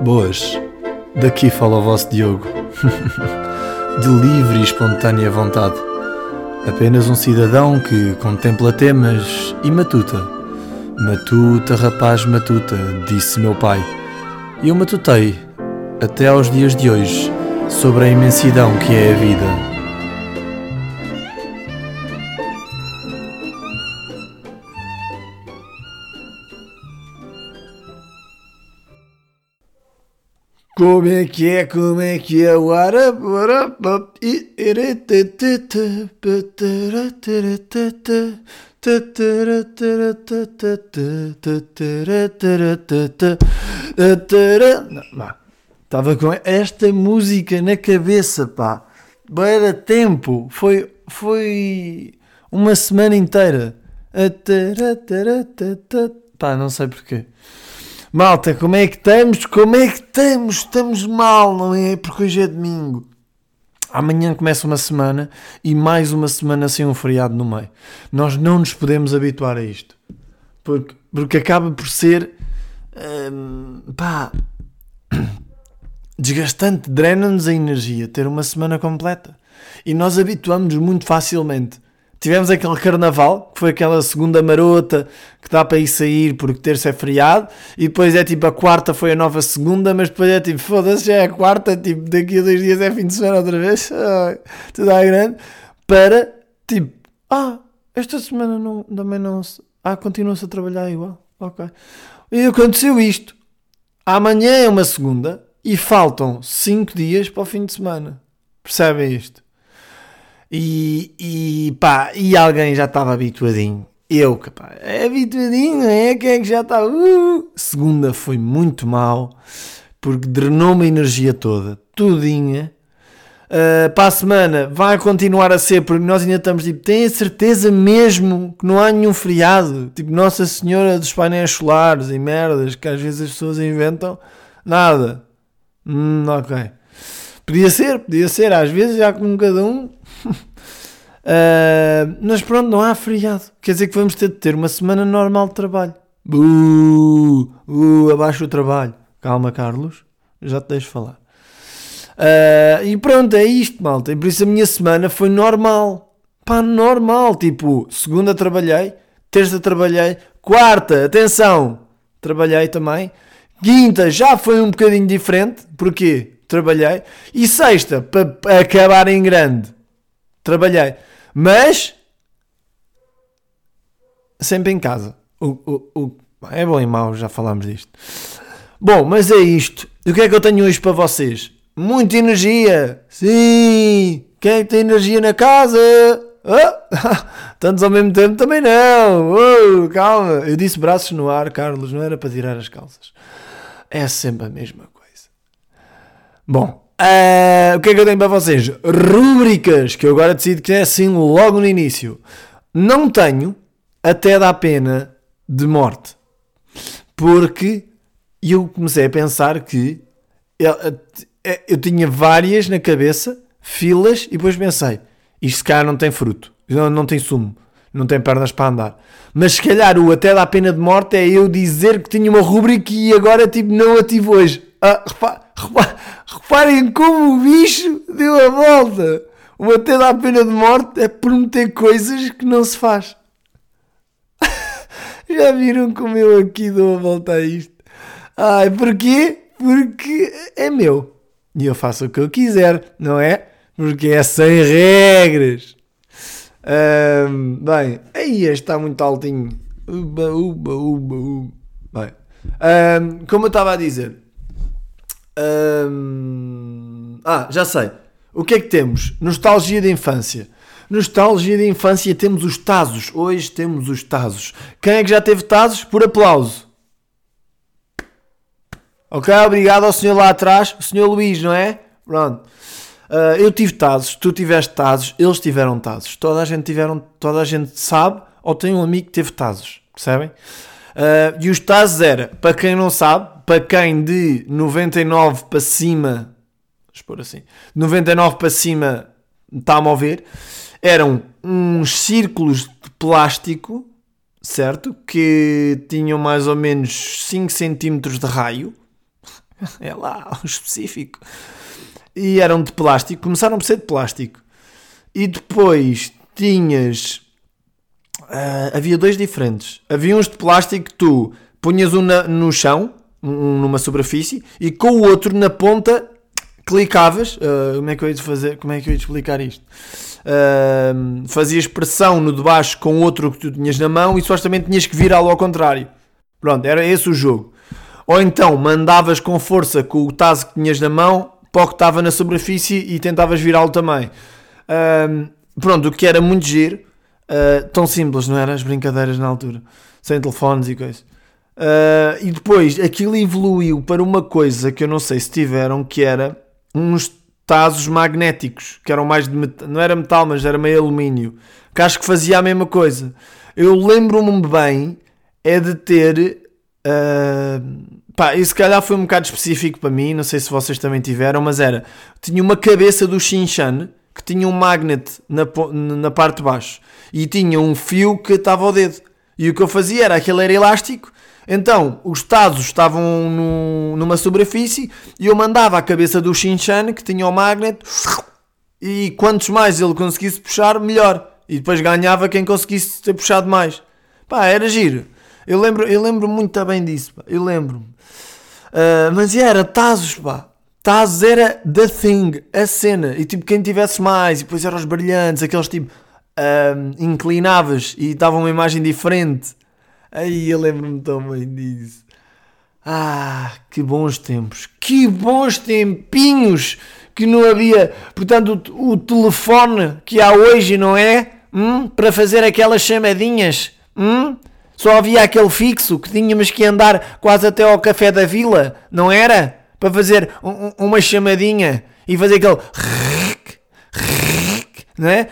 Boas, daqui fala o vosso Diogo. De livre e espontânea vontade. Apenas um cidadão que contempla temas e matuta. Matuta, rapaz, matuta, disse meu pai. E eu matutei, até aos dias de hoje, sobre a imensidão que é a vida. Como é que é, como é que é o Estava com esta música na cabeça, pá. Era tempo. Foi, foi uma semana inteira. Pá, não sei porquê. Malta, como é que estamos? Como é que estamos? Estamos mal, não é? Porque hoje é domingo. Amanhã começa uma semana e mais uma semana sem um feriado no meio. Nós não nos podemos habituar a isto. Porque, porque acaba por ser. Hum, pá. Desgastante, drena-nos a energia ter uma semana completa. E nós habituamos-nos muito facilmente Tivemos aquele carnaval, que foi aquela segunda marota que dá para ir sair porque terça é feriado, e depois é tipo a quarta foi a nova segunda, mas depois é tipo foda-se, já é a quarta, tipo daqui a dois dias é fim de semana outra vez, tudo à grande, para tipo, ah, esta semana não, também não se, ah, continua-se a trabalhar igual, ok. E aconteceu isto, amanhã é uma segunda e faltam cinco dias para o fim de semana, percebem isto? E, e pá, e alguém já estava habituadinho. Eu, pá, é habituadinho, é? Quem é que já está? Uh! Segunda foi muito mal, porque drenou-me a energia toda, tudinha. Uh, para a semana vai continuar a ser, porque nós ainda estamos tipo, tem certeza mesmo que não há nenhum feriado, tipo Nossa Senhora dos painéis solares e merdas que às vezes as pessoas inventam, nada. Hum, ok. Podia ser, podia ser, às vezes já com cada um uh, mas pronto, não há feriado. Quer dizer que vamos ter de ter uma semana normal de trabalho. Uh, uh, abaixo o trabalho. Calma, Carlos, já te deixo falar. Uh, e pronto, é isto, malta. E por isso a minha semana foi normal. Pá, normal. Tipo, segunda trabalhei, terça trabalhei, quarta, atenção, trabalhei também. Quinta já foi um bocadinho diferente. Porquê? Trabalhei. E sexta, para acabar em grande, trabalhei. Mas sempre em casa. O, o, o, é bom e mau, já falámos disto. Bom, mas é isto. O que é que eu tenho hoje para vocês? Muita energia! Sim! Quem é que tem energia na casa? Oh! Tantos ao mesmo tempo também não! Oh, calma! Eu disse braços no ar, Carlos, não era para tirar as calças. É sempre a mesma coisa. Bom, Uh, o que é que eu tenho para vocês? Rúbricas, que eu agora decido que é assim logo no início. Não tenho até dar pena de morte. Porque eu comecei a pensar que eu, eh, eu tinha várias na cabeça, filas, e depois pensei, isto se calhar não tem fruto, não, não tem sumo, não tem pernas para andar. Mas se calhar o até dar pena de morte é eu dizer que tinha uma rúbrica e agora tipo, não a tive hoje. Ah, repare, reparem como o bicho deu a volta. O até da pena de morte é prometer coisas que não se faz. Já viram como eu aqui dou a volta a isto? Ai, porquê? Porque é meu. E eu faço o que eu quiser, não é? Porque é sem regras. Bem, aí está muito altinho. Uba, uba, uba, uba. Bem, como eu estava a dizer, ah, já sei. O que é que temos? Nostalgia de infância. Nostalgia de infância temos os Tazos. Hoje temos os Tazos. Quem é que já teve Tazos? Por aplauso. Ok, obrigado ao senhor lá atrás, o senhor Luís, não é? Pronto. Uh, eu tive Tazos, tu tiveste Tazos, eles tiveram Tazos. Toda a gente tiveram, toda a gente sabe ou tem um amigo que teve Tazos, percebem? Uh, e os Tazos era, para quem não sabe, para quem de 99 para cima, vamos assim, 99 para cima está-me a ver, eram uns círculos de plástico, certo? Que tinham mais ou menos 5 cm de raio. É lá, o específico. E eram de plástico, começaram por ser de plástico. E depois tinhas. Uh, havia dois diferentes. Havia uns de plástico que tu punhas um na, no chão, um, numa superfície, e com o outro na ponta clicavas. Uh, como é que eu ia fazer? Como é que eu ia explicar isto? Uh, fazias pressão no de baixo com o outro que tu tinhas na mão e supostamente tinhas que virá-lo ao contrário. Pronto, era esse o jogo. Ou então mandavas com força com o taso que tinhas na mão para o que estava na superfície e tentavas virá-lo também. Uh, pronto, o que era muito giro. Uh, tão simples, não eram as brincadeiras na altura, sem telefones e coisas. Uh, e depois aquilo evoluiu para uma coisa que eu não sei se tiveram, que era uns tazos magnéticos, que eram mais de metal, não era metal, mas era meio alumínio, que acho que fazia a mesma coisa. Eu lembro-me bem é de ter. Uh, pá, e se calhar foi um bocado específico para mim, não sei se vocês também tiveram, mas era. Tinha uma cabeça do Shinchan que tinha um magnet na, na parte de baixo e tinha um fio que estava ao dedo. E o que eu fazia era aquele era elástico, então os tazos estavam no, numa superfície e eu mandava a cabeça do Shinchan que tinha o magnet e quantos mais ele conseguisse puxar, melhor. E depois ganhava quem conseguisse ter puxado mais. Pá, era giro. Eu lembro, eu lembro muito bem disso, pá. eu lembro-me. Uh, mas era Tazos, pá. Tazos era the thing, a cena. E tipo, quem tivesse mais, e depois eram os brilhantes, aqueles tipo, inclinavas e davam uma imagem diferente. Aí eu lembro-me tão bem disso. Ah, que bons tempos, que bons tempinhos que não havia. Portanto, o, o telefone que há hoje, não é? Hum, para fazer aquelas chamadinhas. Hum? Só havia aquele fixo que tínhamos que andar quase até ao café da vila, não era? Para fazer um, uma chamadinha e fazer aquele. Não é?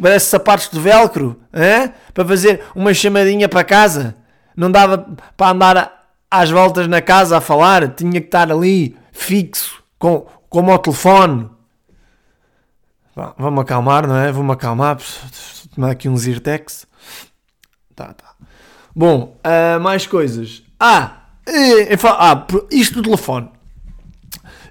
Parece sapatos de velcro. É? Para fazer uma chamadinha para casa. Não dava para andar às voltas na casa a falar. Tinha que estar ali fixo, com, como ao telefone. Vamos acalmar, não é? Vamos acalmar. Tomar aqui um Zirtex. Tá, tá. Bom, uh, mais coisas. Ah, é, ah, isto do telefone.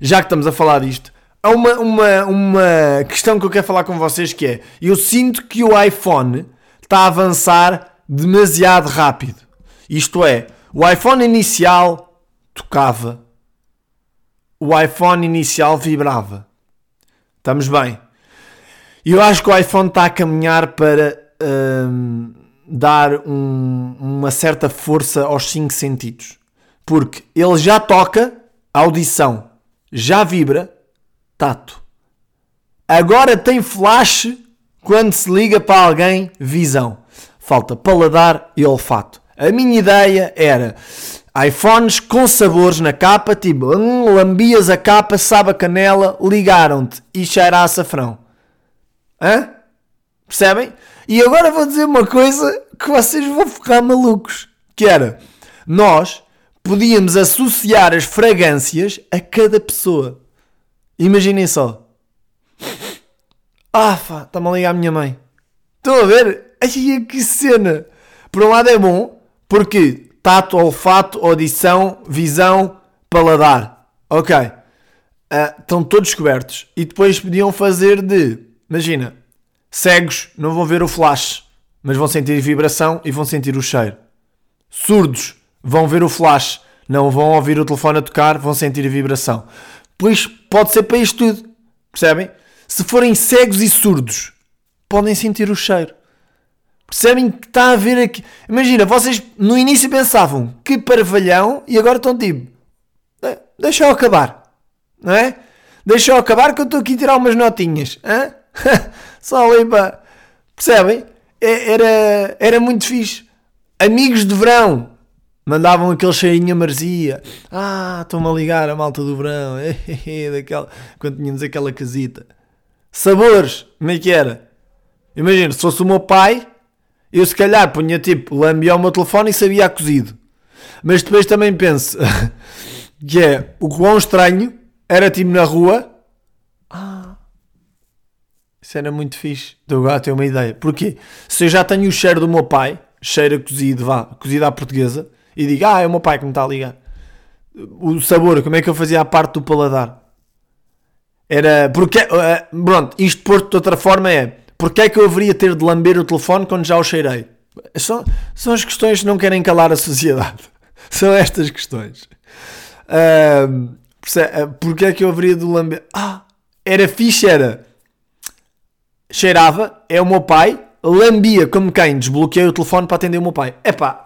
Já que estamos a falar disto, há uma, uma, uma questão que eu quero falar com vocês que é, eu sinto que o iPhone está a avançar demasiado rápido. Isto é, o iPhone inicial tocava, o iPhone inicial vibrava. Estamos bem. E eu acho que o iPhone está a caminhar para... Hum, dar um, uma certa força aos cinco sentidos. Porque ele já toca, audição, já vibra, tato. Agora tem flash quando se liga para alguém, visão. Falta paladar e olfato. A minha ideia era iPhones com sabores na capa, tipo, hum, lambias a capa, sabe a canela, ligaram-te e cheira a açafrão. Hã? Percebem? E agora vou dizer uma coisa que vocês vão ficar malucos. Que era, nós podíamos associar as fragrâncias a cada pessoa. Imaginem só. Ah, está-me a ligar a minha mãe. Estão a ver? Ai, que cena! Por um lado é bom, porque tato, olfato, audição, visão, paladar. Ok. Uh, estão todos cobertos. E depois podiam fazer de, imagina, Cegos não vão ver o flash, mas vão sentir vibração e vão sentir o cheiro. Surdos vão ver o flash, não vão ouvir o telefone a tocar, vão sentir a vibração. Pois pode ser para isto tudo, percebem? Se forem cegos e surdos, podem sentir o cheiro. Percebem que está a ver aqui. Imagina, vocês no início pensavam que parvalhão e agora estão tipo, deixa eu acabar, não é? Deixa eu acabar que eu estou aqui a tirar umas notinhas. Hã? Só ali para. Percebem? É, era, era muito fixe. Amigos de verão mandavam aquele cheirinho a marzia. Ah, estão-me a ligar a malta do verão. Daquela, quando tínhamos aquela casita. Sabores, como é que era? Imagina, se fosse o meu pai, eu se calhar punha tipo, lambia o meu telefone e sabia a cozido. Mas depois também penso que é o quão estranho era tipo na rua isso era muito fixe. Estou agora a ter uma ideia. Porquê? Se eu já tenho o cheiro do meu pai, cheiro a cozido, vá, cozido à portuguesa, e digo, ah, é o meu pai que me está a ligar. o sabor, como é que eu fazia a parte do paladar? Era. Porque, uh, pronto, isto posto de outra forma é. Porque é que eu haveria ter de lamber o telefone quando já o cheirei? São, são as questões que não querem calar a sociedade. São estas questões. Uh, porque é que eu haveria de lamber? Ah, era fixe, era. Cheirava, é o meu pai, lambia como quem desbloqueei o telefone para atender o meu pai. Epá,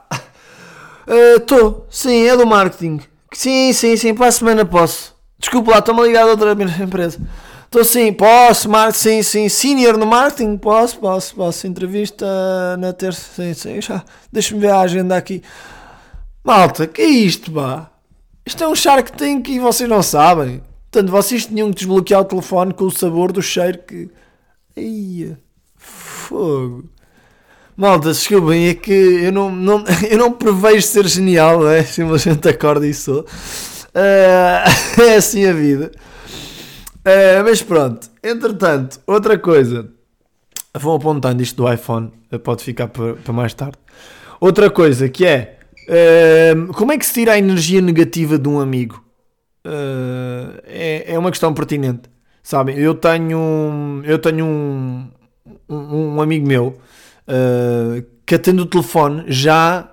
estou, uh, sim, é do marketing. Sim, sim, sim, para a semana posso. Desculpa lá, estou-me ligado a outra empresa. Estou sim, posso, marketing, sim, sim, senior no marketing, posso, posso, posso. Entrevista na terça, sim, sim, já. Deixa-me ver a agenda aqui. Malta, que é isto, pá? Isto é um Shark Tank e vocês não sabem. Portanto, vocês tinham que desbloquear o telefone com o sabor do cheiro que. Ia, fogo. Malta, desculpem, é que eu não, não, eu não prevejo ser genial, é? Simplesmente acordo e sou. Uh, é assim a vida. Uh, mas pronto, entretanto, outra coisa. Vão apontando isto do iPhone, pode ficar para, para mais tarde. Outra coisa que é. Uh, como é que se tira a energia negativa de um amigo? é, é uma questão pertinente. Sabem, eu tenho, eu tenho um, um, um amigo meu uh, que atende o telefone já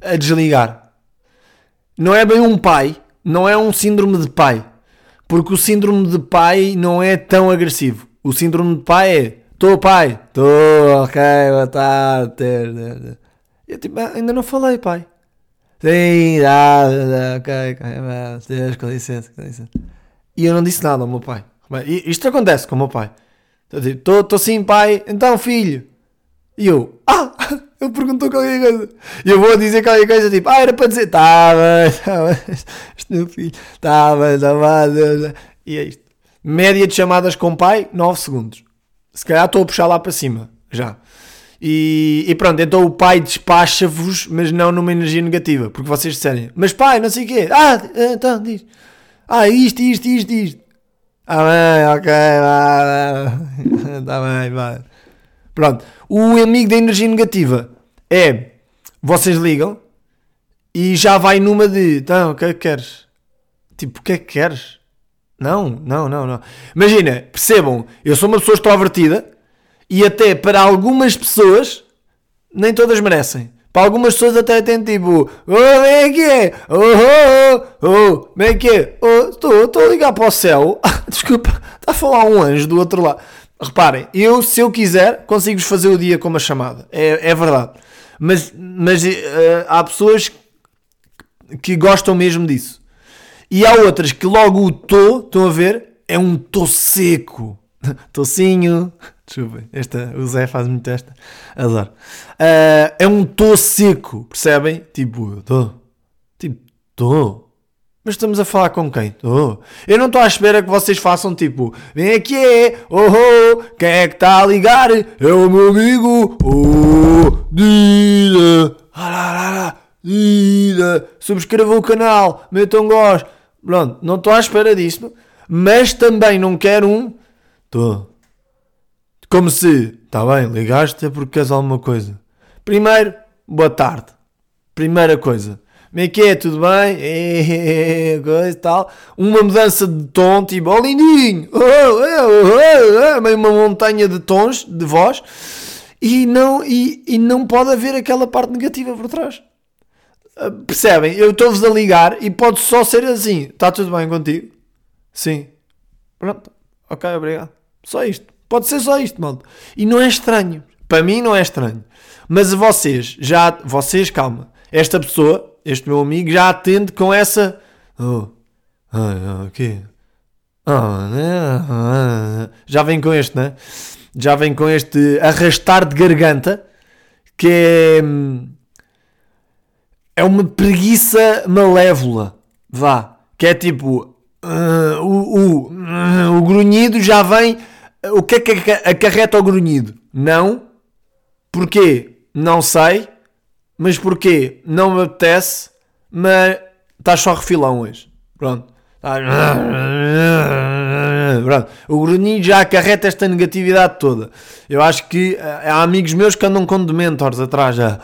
a desligar. Não é bem um pai, não é um síndrome de pai, porque o síndrome de pai não é tão agressivo. O síndrome de pai é: estou pai, estou, ok, boa tarde. Eu tipo, ah, ainda não falei, pai. Sim, dá, dá, ok, ok, com licença, com licença. E eu não disse nada ao meu pai. Isto acontece com o meu pai. Estou sim, pai, então filho. E eu, ah, ele perguntou qualquer coisa. E eu vou dizer qualquer coisa, tipo, ah, era para dizer, tá bem, tá bem, meu filho, tá bem, tá bem. E é isto. Média de chamadas com pai, 9 segundos. Se calhar estou a puxar lá para cima, já. E, e pronto, então o pai despacha-vos, mas não numa energia negativa, porque vocês disserem, mas pai, não sei o quê, ah, então diz, ah, isto, isto, isto, isto. Ah, bem, ok, vai, tá bem, vai. Pronto. O amigo da energia negativa é vocês ligam e já vai numa de então, o que é que queres? Tipo, o que é que queres? Não, não, não, não. Imagina, percebam, eu sou uma pessoa extrovertida e até para algumas pessoas, nem todas merecem. Para algumas pessoas até tem tipo, oh, vem aqui, oh, oh, oh, oh, vem aqui, oh, estou, estou a ligar para o céu, desculpa, está a falar um anjo do outro lado. Reparem, eu, se eu quiser, consigo-vos fazer o dia com uma chamada. É, é verdade. Mas, mas uh, há pessoas que gostam mesmo disso. E há outras que logo o tô, estão a ver, é um tô seco. Tocinho. Desculpem, esta, o Zé faz muito esta. Adoro. Uh, é um tô seco, percebem? Tipo, tô. Tipo, tô. Mas estamos a falar com quem? Oh. Eu não estou à espera que vocês façam tipo, vem aqui, oh, oh, quem é que está a ligar? É o meu amigo, oh, Dida, Dida, subscreva o canal, metam gosto. Pronto, não estou à espera disso, mas também não quero um, estou. Como se, está bem, ligaste é porque queres alguma coisa. Primeiro, boa tarde. Primeira coisa como é que é? Tudo bem? É, coisa e tal. Uma mudança de tom, tipo, oh lindinho, oh, oh, oh, oh, uma montanha de tons de voz e não, e, e não pode haver aquela parte negativa por trás. Ah, percebem? Eu estou-vos a ligar e pode só ser assim. Está tudo bem contigo? Sim. Pronto. Ok, obrigado. Só isto. Pode ser só isto, malta. E não é estranho. Para mim não é estranho. Mas vocês, já, vocês, calma. Esta pessoa este meu amigo já atende com essa. Oh, ah, ok. Ah, né? Já vem com este, né? Já vem com este arrastar de garganta que é. É uma preguiça malévola. Vá. Que é tipo. Uh, o, o, o grunhido já vem. O que é que acarreta o grunhido? Não. Porquê? Não sei. Mas porquê? Não me apetece, mas estás só refilão hoje. Pronto. Pronto. O grunhido já acarreta esta negatividade toda. Eu acho que eh, há amigos meus que andam com dementors atrás já.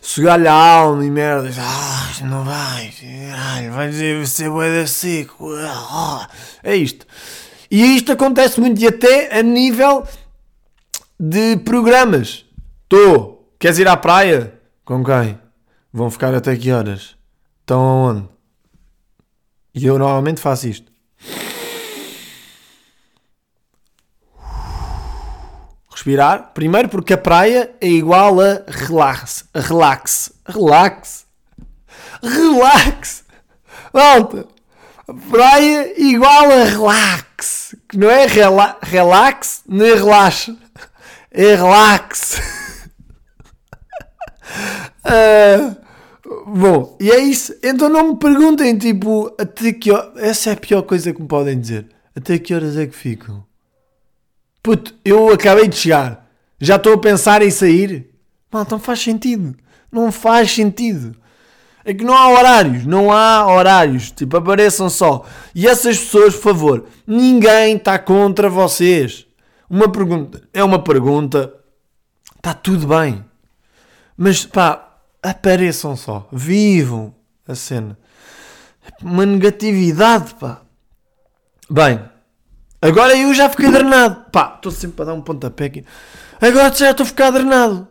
sossegar-lhe a alma e merda. Ah, não vai, ai, vai dizer ser boeda seco. Ah, é isto. E isto acontece muito e até a nível de programas. Estou, queres ir à praia? Com quem? Vão ficar até que horas? Estão aonde? E eu normalmente faço isto. Respirar. Primeiro porque a praia é igual a relax. Relax. Relax. Relax. Malta. Praia igual a relax. Que não é rela relax nem relaxa. É relax. Uh, bom, e é isso. Então não me perguntem, tipo, até que horas. Essa é a pior coisa que me podem dizer. Até que horas é que ficam? Puto, eu acabei de chegar. Já estou a pensar em sair. Mal, não faz sentido. Não faz sentido. É que não há horários. Não há horários. Tipo, apareçam só. E essas pessoas, por favor, ninguém está contra vocês. Uma pergunta. É uma pergunta. Está tudo bem. Mas, pá, apareçam só. Vivam a cena. Uma negatividade, pá. Bem, Agora eu já fiquei drenado. Pá, estou sempre a dar um pontapé aqui. Agora já estou a ficar drenado.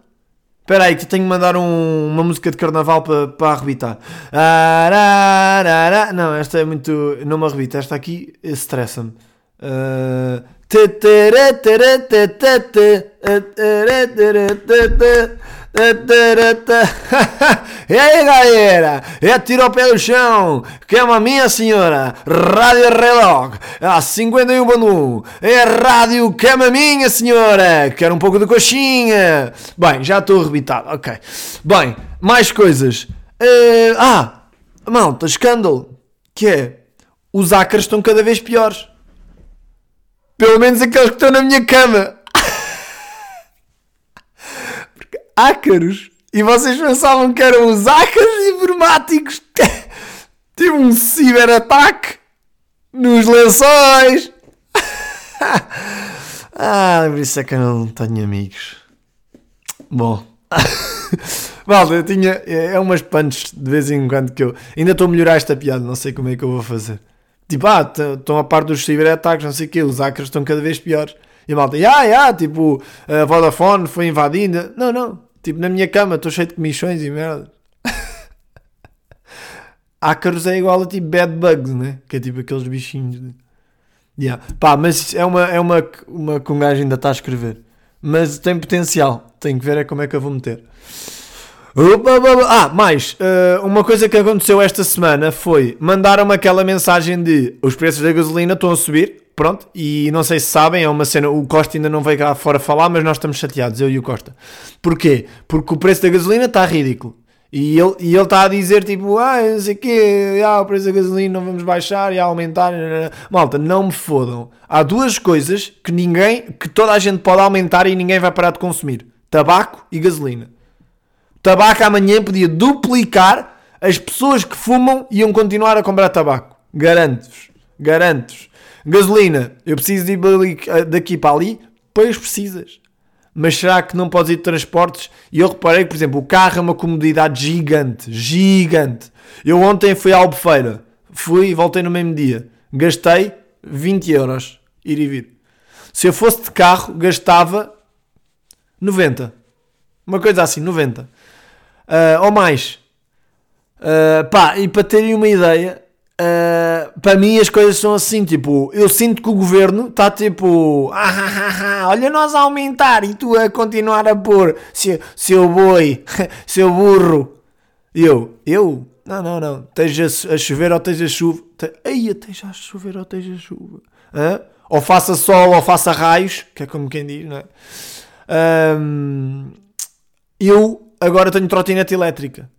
Espera aí que tenho que mandar um, uma música de carnaval para pa arrebitar. Não, esta é muito... Não me arrebita. Esta aqui estressa-me. Uh... e aí galera, é tiro pé do chão, uma minha senhora, Rádio Relog, a 51 Banu, é rádio que é minha senhora, quero um pouco de coxinha. Bem, já estou arrebitado, ok. Bem, mais coisas. Uh, ah, malta, escândalo, que é, os hackers estão cada vez piores. Pelo menos aqueles que estão na minha cama ácaros. E vocês pensavam que eram os ácaros informáticos. Tive um ciberataque nos lençóis. ah, por isso é que eu não tenho amigos. Bom. Malta, eu tinha. É, é umas punches de vez em quando que eu. Ainda estou a melhorar esta piada, não sei como é que eu vou fazer. Tipo, ah, estão a par dos ciberataques, não sei o quê, os hackers estão cada vez piores. E malta, ah, yeah, tipo, a Vodafone foi invadida. Não, não. Tipo, na minha cama, estou cheio de comissões e merda. Ácaros é igual a tipo bad bugs, né? Que é tipo aqueles bichinhos. De... Yeah. Pá, mas é uma, é uma, uma que um gajo ainda está a escrever. Mas tem potencial. Tenho que ver é como é que eu vou meter. Ah, mais, uh, uma coisa que aconteceu esta semana foi mandaram-me aquela mensagem de os preços da gasolina estão a subir pronto, e não sei se sabem, é uma cena, o Costa ainda não veio cá fora falar, mas nós estamos chateados, eu e o Costa. Porquê? Porque o preço da gasolina está ridículo. E ele, e ele está a dizer tipo, ah, não sei o quê, ah, o preço da gasolina não vamos baixar e aumentar. Malta, não me fodam. Há duas coisas que ninguém, que toda a gente pode aumentar e ninguém vai parar de consumir: tabaco e gasolina. Tabaco amanhã podia duplicar, as pessoas que fumam iam continuar a comprar tabaco. Garanto-vos, garanto-vos. Gasolina, eu preciso de ir daqui para ali? Pois precisas. Mas será que não podes ir de transportes? E eu reparei que, por exemplo, o carro é uma comodidade gigante. Gigante. Eu ontem fui à Albufeira. Fui e voltei no mesmo dia. Gastei 20 euros. Ir e vir. Se eu fosse de carro, gastava 90. Uma coisa assim, 90. Uh, ou mais. Uh, pá, e para terem uma ideia, Uh, para mim as coisas são assim, tipo, eu sinto que o governo está tipo, ah, ah, ah, olha nós a aumentar e tu a continuar a pôr, seu, seu boi, seu burro. E eu, eu? Não, não, não, esteja a chover ou esteja chuva, te, ei, esteja a chover ou esteja chuva, Hã? ou faça sol ou faça raios, que é como quem diz, não é? Um, eu agora tenho trotinete elétrica,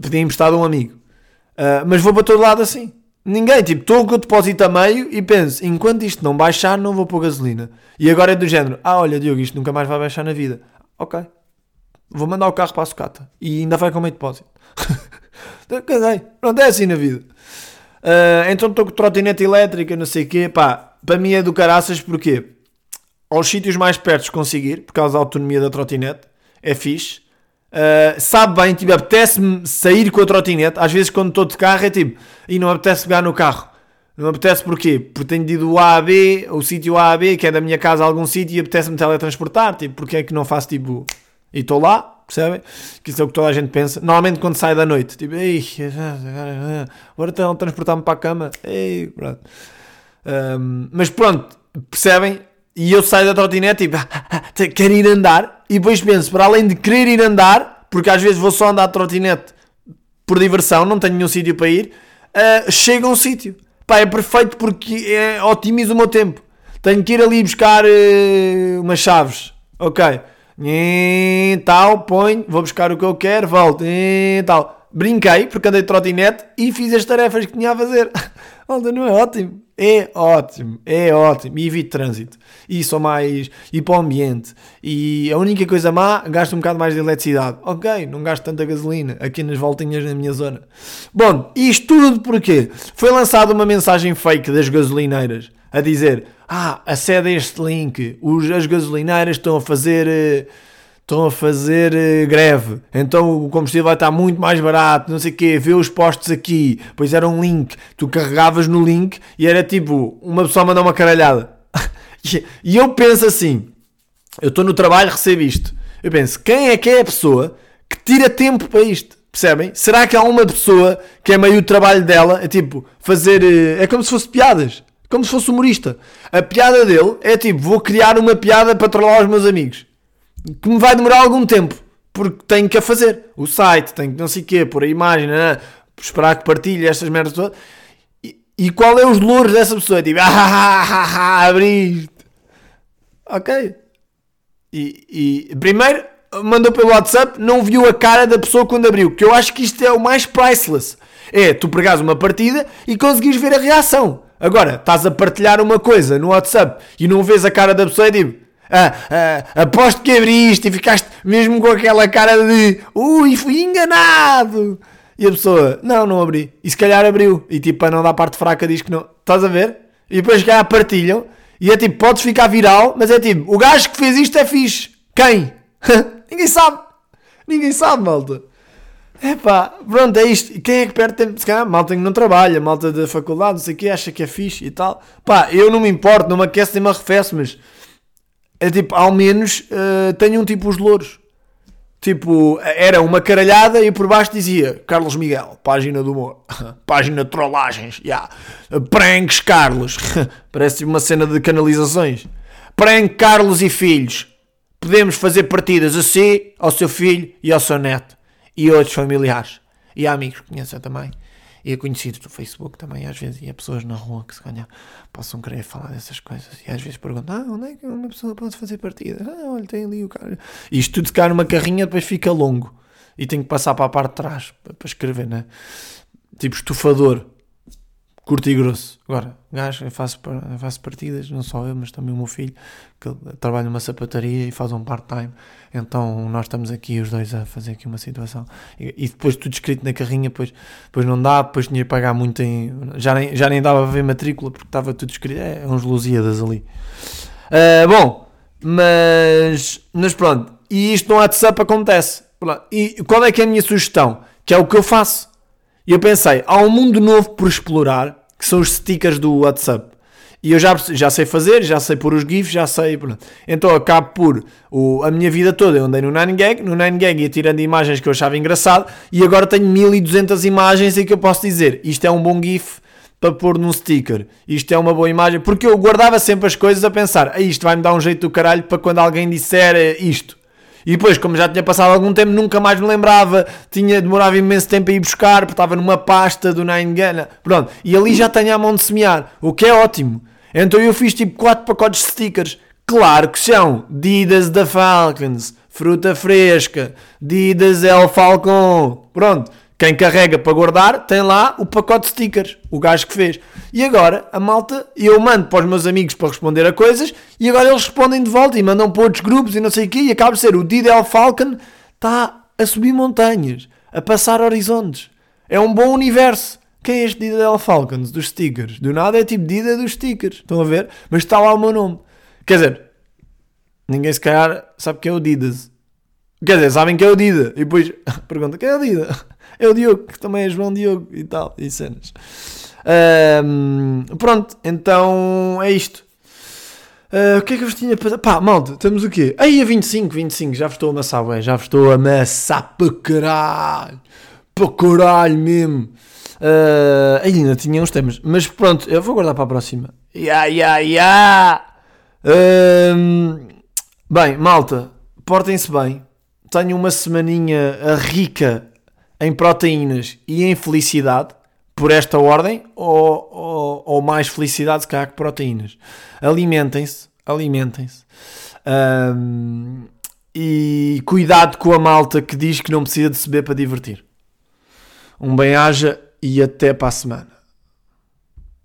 pedi emprestado a um amigo. Uh, mas vou para todo lado assim. Ninguém, tipo, estou com o depósito a meio e penso, enquanto isto não baixar, não vou pôr gasolina. E agora é do género, ah, olha, Diogo, isto nunca mais vai baixar na vida. Ok. Vou mandar o carro para a sucata. E ainda vai com meio depósito. Casei. Pronto, é assim na vida. Uh, então estou com trotinete elétrica, não sei o quê. Pá, para mim é do caraças, porquê? Aos sítios mais perto conseguir, por causa da autonomia da trotinete, é fixe. Uh, sabe bem, tipo, apetece-me sair com a trotinete. Às vezes, quando estou de carro, é tipo, e não apetece pegar no carro. Não apetece porquê? Porque tenho ido do A a B, o sítio A a B, que é da minha casa a algum sítio, e apetece-me teletransportar. Tipo, porque é que não faço tipo. E estou lá, percebem? Que isso é o que toda a gente pensa. Normalmente quando sai da noite, tipo, ei, agora teletransportar-me para a cama. Ei, pronto. Um, mas pronto, percebem? E eu saio da trotinete e quero ir andar. E depois penso, para além de querer ir andar, porque às vezes vou só andar de trotinete por diversão, não tenho nenhum sítio para ir, uh, chego a um sítio. Pá, é perfeito porque é, otimiza o meu tempo. Tenho que ir ali buscar uh, umas chaves. Ok. E, tal, ponho, vou buscar o que eu quero, volto. E, tal. Brinquei porque andei de trotinete e fiz as tarefas que tinha a fazer. Malta, não é ótimo? É ótimo, é ótimo. E evito trânsito. E sou mais. E para o ambiente. E a única coisa má, gasto um bocado mais de eletricidade. Ok, não gasto tanta gasolina aqui nas voltinhas na minha zona. Bom, isto tudo porquê? Foi lançada uma mensagem fake das gasolineiras a dizer: Ah, acede a este link, os, as gasolineiras estão a fazer. Uh, estão a fazer uh, greve, então o combustível vai estar muito mais barato, não sei o quê, vê os postos aqui, pois era um link, tu carregavas no link e era tipo, uma pessoa mandar uma caralhada. e eu penso assim, eu estou no trabalho, recebo isto, eu penso, quem é que é a pessoa que tira tempo para isto? Percebem? Será que há uma pessoa que é meio o trabalho dela, é tipo, fazer, uh, é como se fosse piadas, como se fosse humorista. A piada dele é tipo, vou criar uma piada para trollar os meus amigos que me vai demorar algum tempo, porque tenho que a fazer. O site, tenho que não sei o quê, pôr a imagem, não, esperar que partilhe estas merdas todas. E, e qual é os louros dessa pessoa? Tipo, ah, ah, ah, ah abriste. Ok. E, e primeiro mandou pelo WhatsApp, não viu a cara da pessoa quando abriu, que eu acho que isto é o mais priceless. É tu pregares uma partida e conseguires ver a reação. Agora, estás a partilhar uma coisa no WhatsApp e não vês a cara da pessoa e digo, ah, ah, aposto que abriste e ficaste mesmo com aquela cara de ui, fui enganado. E a pessoa, não, não abri. E se calhar abriu. E tipo, para não dar parte fraca, diz que não. Estás a ver? E depois cá partilham. E é tipo, podes ficar viral, mas é tipo, o gajo que fez isto é fixe. Quem? Ninguém sabe. Ninguém sabe, malta. Epá, pronto, é isto. Quem é que perde tempo? Se calhar, malta que não trabalha, malta da faculdade, não sei o que, acha que é fixe e tal. Pá, eu não me importo, não me aqueço nem me arrefeço, mas é tipo, ao menos uh, tenham tipo os louros. Tipo, era uma caralhada e por baixo dizia Carlos Miguel, página do humor, página de trollagens, yeah. pranks Carlos, parece uma cena de canalizações. Prank Carlos e filhos, podemos fazer partidas assim ao seu filho e ao seu neto e outros familiares e amigos que conheça também e a conhecidos do Facebook também, às vezes, e há pessoas na rua que se calhar possam querer falar dessas coisas e às vezes perguntam: ah, onde é que uma pessoa pode fazer partida? Ah, olha, tem ali o cara. E isto tudo ficar numa carrinha depois fica longo e tenho que passar para a parte de trás para escrever, né? Tipo estufador curto e grosso. Agora, gajo, eu faço, eu faço partidas, não só eu, mas também o meu filho, que trabalha numa sapataria e faz um part-time. Então nós estamos aqui os dois a fazer aqui uma situação. E, e, depois tudo escrito na carrinha, depois, depois não dá, depois tinha que pagar muito em. Já nem, já nem dava a ver matrícula porque estava tudo escrito. É, uns lusíadas ali. Uh, bom, mas, mas pronto. E isto no WhatsApp acontece. E qual é que é a minha sugestão? Que é o que eu faço e eu pensei, há um mundo novo por explorar, que são os stickers do WhatsApp. E eu já, já sei fazer, já sei pôr os GIFs, já sei. Então acabo por o, a minha vida toda. Eu andei no 9gag, no 9gag ia tirando imagens que eu achava engraçado e agora tenho 1200 imagens e que eu posso dizer isto é um bom GIF para pôr num sticker. Isto é uma boa imagem. Porque eu guardava sempre as coisas a pensar, isto vai-me dar um jeito do caralho para quando alguém disser eh, isto. E depois, como já tinha passado algum tempo, nunca mais me lembrava, tinha, demorava imenso tempo a ir buscar, porque estava numa pasta do Nine Gana. Pronto, e ali já tenho a mão de semear, o que é ótimo. Então eu fiz tipo 4 pacotes de stickers. Claro que são Didas da Falcons, fruta fresca, Didas El Falcon. Pronto, quem carrega para guardar tem lá o pacote de stickers, o gajo que fez. E agora a malta, eu mando para os meus amigos para responder a coisas e agora eles respondem de volta e mandam para outros grupos e não sei o quê. E acaba de ser o Didel Falcon está a subir montanhas, a passar horizontes. É um bom universo. Quem é este Didel Falcons dos stickers? Do nada é tipo Dida dos stickers. Estão a ver? Mas está lá o meu nome. Quer dizer, ninguém se calhar sabe que é o Didas. Quer dizer, sabem que é o Dida. E depois pergunta: quem é o Dida? É o Diogo, que também é João Diogo e tal, e cenas. Um, pronto, então é isto. Uh, o que é que eu vos tinha para. Pá, malta, temos o quê? Aí a 25, 25, já vos estou a amassar bem, já vos estou a amassar para caralho, para caralho mesmo. Uh, ainda tinha uns temas, mas pronto, eu vou guardar para a próxima. Ya, ya, ya! bem, malta, portem-se bem. Tenho uma semaninha rica em proteínas e em felicidade, por esta ordem, ou, ou, ou mais felicidade que há que proteínas. Alimentem-se, alimentem-se. Um, e cuidado com a malta que diz que não precisa de se beber para divertir. Um bem-aja e até para a semana.